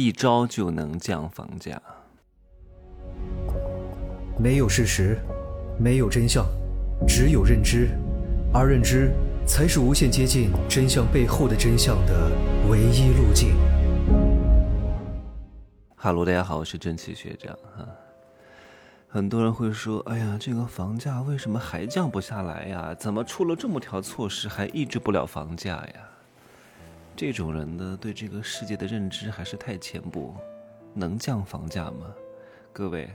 一招就能降房价。没有事实，没有真相，只有认知，而认知才是无限接近真相背后的真相的唯一路径。哈喽，大家好，我是正奇学长哈。很多人会说：“哎呀，这个房价为什么还降不下来呀？怎么出了这么条措施还抑制不了房价呀？”这种人呢，对这个世界的认知还是太浅薄。能降房价吗？各位，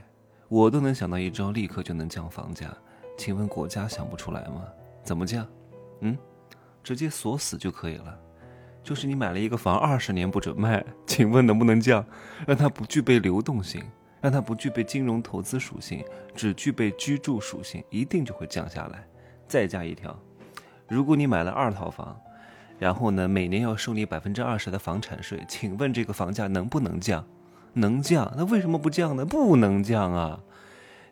我都能想到一招，立刻就能降房价。请问国家想不出来吗？怎么降？嗯，直接锁死就可以了。就是你买了一个房，二十年不准卖，请问能不能降？让它不具备流动性，让它不具备金融投资属性，只具备居住属性，一定就会降下来。再加一条，如果你买了二套房。然后呢，每年要收你百分之二十的房产税，请问这个房价能不能降？能降，那为什么不降呢？不能降啊！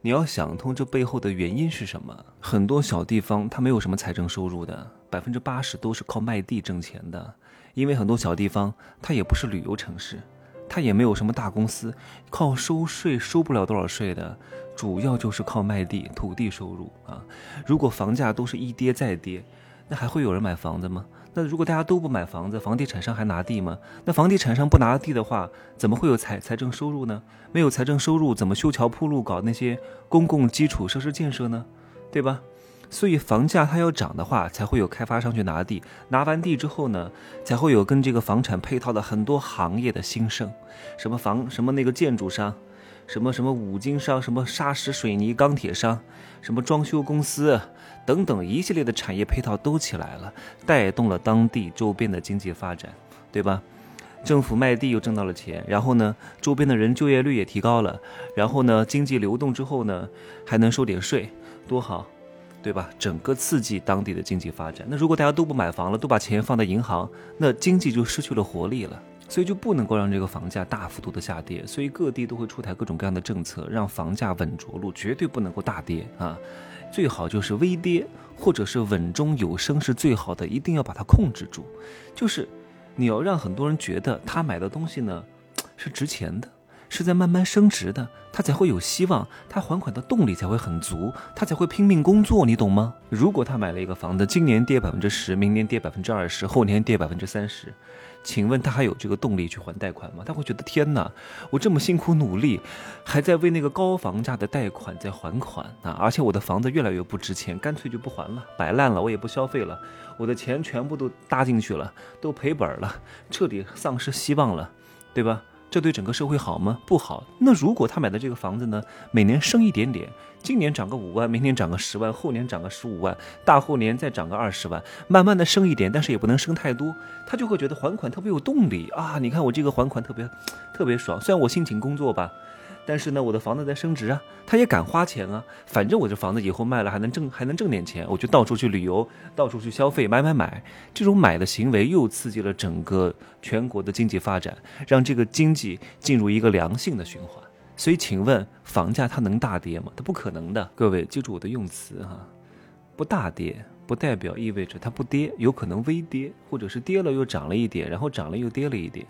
你要想通这背后的原因是什么？很多小地方它没有什么财政收入的，百分之八十都是靠卖地挣钱的。因为很多小地方它也不是旅游城市，它也没有什么大公司，靠收税收不了多少税的，主要就是靠卖地土地收入啊。如果房价都是一跌再跌，那还会有人买房子吗？那如果大家都不买房子，房地产商还拿地吗？那房地产商不拿地的话，怎么会有财财政收入呢？没有财政收入，怎么修桥铺路、搞那些公共基础设施建设呢？对吧？所以房价它要涨的话，才会有开发商去拿地，拿完地之后呢，才会有跟这个房产配套的很多行业的兴盛，什么房什么那个建筑商。什么什么五金商，什么砂石水泥钢铁商，什么装修公司等等一系列的产业配套都起来了，带动了当地周边的经济发展，对吧？政府卖地又挣到了钱，然后呢，周边的人就业率也提高了，然后呢，经济流动之后呢，还能收点税，多好，对吧？整个刺激当地的经济发展。那如果大家都不买房了，都把钱放在银行，那经济就失去了活力了。所以就不能够让这个房价大幅度的下跌，所以各地都会出台各种各样的政策，让房价稳着陆，绝对不能够大跌啊！最好就是微跌，或者是稳中有升是最好的，一定要把它控制住。就是你要让很多人觉得他买的东西呢是值钱的，是在慢慢升值的，他才会有希望，他还款的动力才会很足，他才会拼命工作，你懂吗？如果他买了一个房子，今年跌百分之十，明年跌百分之二十，后年跌百分之三十。请问他还有这个动力去还贷款吗？他会觉得天哪，我这么辛苦努力，还在为那个高房价的贷款在还款啊！而且我的房子越来越不值钱，干脆就不还了，摆烂了，我也不消费了，我的钱全部都搭进去了，都赔本了，彻底丧失希望了，对吧？这对整个社会好吗？不好。那如果他买的这个房子呢，每年升一点点，今年涨个五万，明年涨个十万，后年涨个十五万，大后年再涨个二十万，慢慢的升一点，但是也不能升太多，他就会觉得还款特别有动力啊！你看我这个还款特别特别爽，虽然我辛勤工作吧。但是呢，我的房子在升值啊，他也敢花钱啊。反正我这房子以后卖了还能挣，还能挣点钱，我就到处去旅游，到处去消费，买买买。这种买的行为又刺激了整个全国的经济发展，让这个经济进入一个良性的循环。所以，请问房价它能大跌吗？它不可能的。各位记住我的用词哈，不大跌不代表意味着它不跌，有可能微跌，或者是跌了又涨了一点，然后涨了又跌了一点。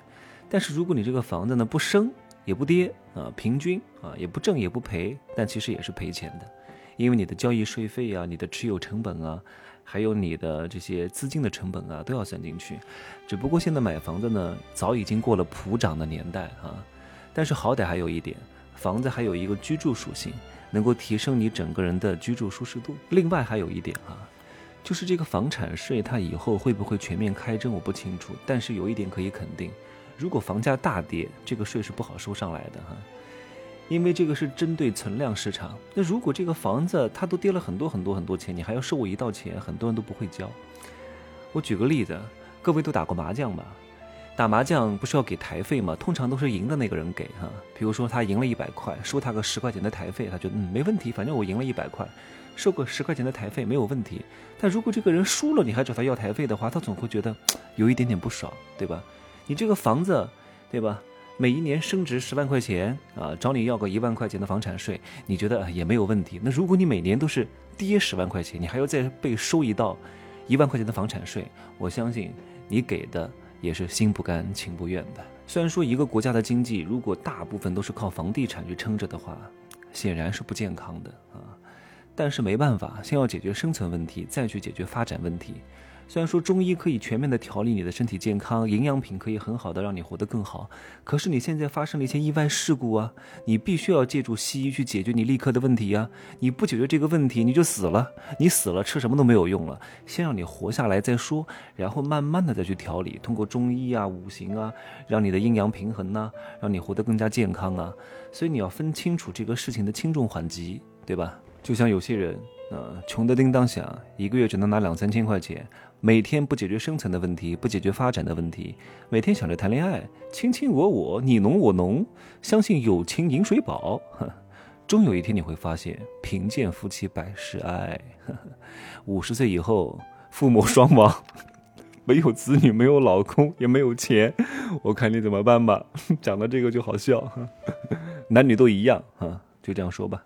但是如果你这个房子呢不升，也不跌啊，平均啊，也不挣也不赔，但其实也是赔钱的，因为你的交易税费啊，你的持有成本啊，还有你的这些资金的成本啊，都要算进去。只不过现在买房子呢，早已经过了普涨的年代啊，但是好歹还有一点，房子还有一个居住属性，能够提升你整个人的居住舒适度。另外还有一点啊，就是这个房产税它以后会不会全面开征，我不清楚，但是有一点可以肯定。如果房价大跌，这个税是不好收上来的哈，因为这个是针对存量市场。那如果这个房子它都跌了很多很多很多钱，你还要收我一道钱，很多人都不会交。我举个例子，各位都打过麻将吧？打麻将不是要给台费吗？通常都是赢的那个人给哈。比如说他赢了一百块，收他个十块钱的台费，他觉得嗯没问题，反正我赢了一百块，收个十块钱的台费没有问题。但如果这个人输了，你还找他要台费的话，他总会觉得有一点点不爽，对吧？你这个房子，对吧？每一年升值十万块钱啊，找你要个一万块钱的房产税，你觉得也没有问题。那如果你每年都是跌十万块钱，你还要再被收一道一万块钱的房产税，我相信你给的也是心不甘情不愿的。虽然说一个国家的经济如果大部分都是靠房地产去撑着的话，显然是不健康的啊。但是没办法，先要解决生存问题，再去解决发展问题。虽然说中医可以全面的调理你的身体健康，营养品可以很好的让你活得更好，可是你现在发生了一些意外事故啊，你必须要借助西医去解决你立刻的问题呀。你不解决这个问题，你就死了，你死了吃什么都没有用了。先让你活下来再说，然后慢慢的再去调理，通过中医啊、五行啊，让你的阴阳平衡呐，让你活得更加健康啊。所以你要分清楚这个事情的轻重缓急，对吧？就像有些人，呃，穷得叮当响，一个月只能拿两三千块钱。每天不解决生存的问题，不解决发展的问题，每天想着谈恋爱，卿卿我我，你侬我侬，相信友情饮水饱，终有一天你会发现，贫贱夫妻百事哀。五十岁以后，父母双亡，没有子女，没有老公，也没有钱，我看你怎么办吧。讲到这个就好笑，男女都一样，哈，就这样说吧。